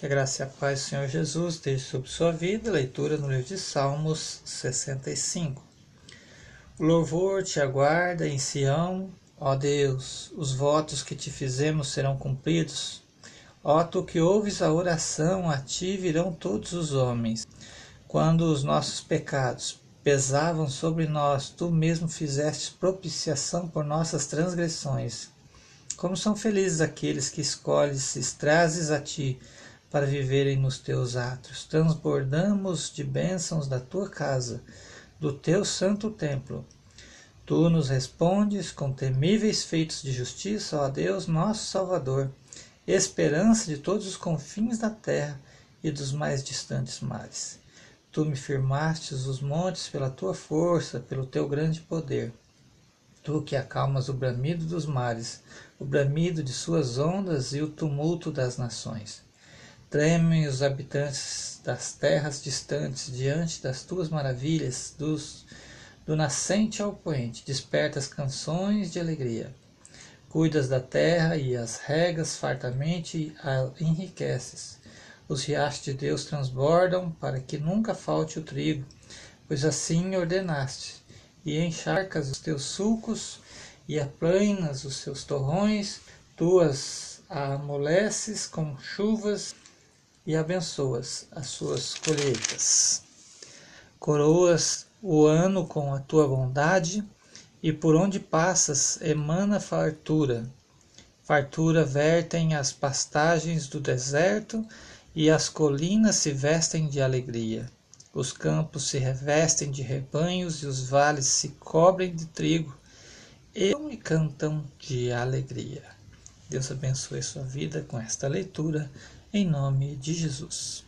Que a graça e a paz do Senhor Jesus esteja sobre sua vida. Leitura no livro de Salmos 65. O louvor te aguarda em Sião, ó Deus, os votos que te fizemos serão cumpridos. Ó tu que ouves a oração, a ti virão todos os homens. Quando os nossos pecados pesavam sobre nós, tu mesmo fizeste propiciação por nossas transgressões. Como são felizes aqueles que escolhes e trazes a ti para viverem nos teus atos. Transbordamos de bênçãos da tua casa, do teu santo templo. Tu nos respondes com temíveis feitos de justiça, ó Deus, nosso Salvador, esperança de todos os confins da terra e dos mais distantes mares. Tu me firmastes os montes pela tua força, pelo teu grande poder. Tu que acalmas o bramido dos mares, o bramido de suas ondas e o tumulto das nações. Tremem os habitantes das terras distantes diante das tuas maravilhas, dos, do nascente ao poente, despertas canções de alegria. Cuidas da terra e as regas fartamente a enriqueces. Os riachos de Deus transbordam para que nunca falte o trigo, pois assim ordenaste, e encharcas os teus sulcos e aplanas os seus torrões, tuas amoleces com chuvas e abençoas as suas colheitas. Coroas o ano com a tua bondade, e por onde passas emana fartura. Fartura vertem as pastagens do deserto, e as colinas se vestem de alegria. Os campos se revestem de rebanhos e os vales se cobrem de trigo e me cantam de alegria. Deus abençoe sua vida com esta leitura em nome de Jesus.